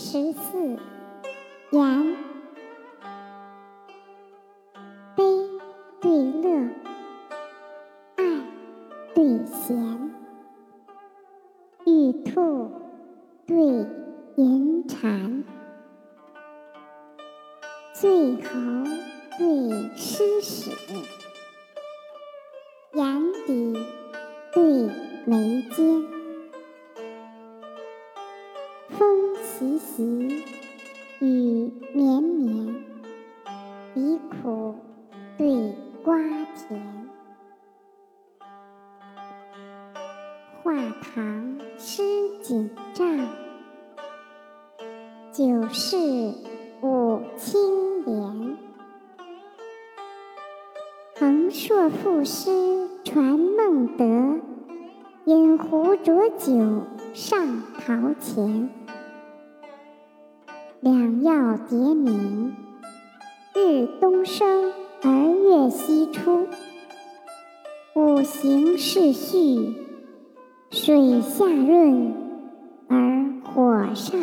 十四，言，悲对乐，爱对嫌，玉兔对银蟾，醉猴对诗史，眼底对眉间。习习，雨绵绵，鼻苦对瓜甜。画堂诗锦帐，九世五清廉。横槊赋诗传孟德，饮壶浊酒上陶潜。两曜叠明，日东升而月西出；五行是序，水下润而火上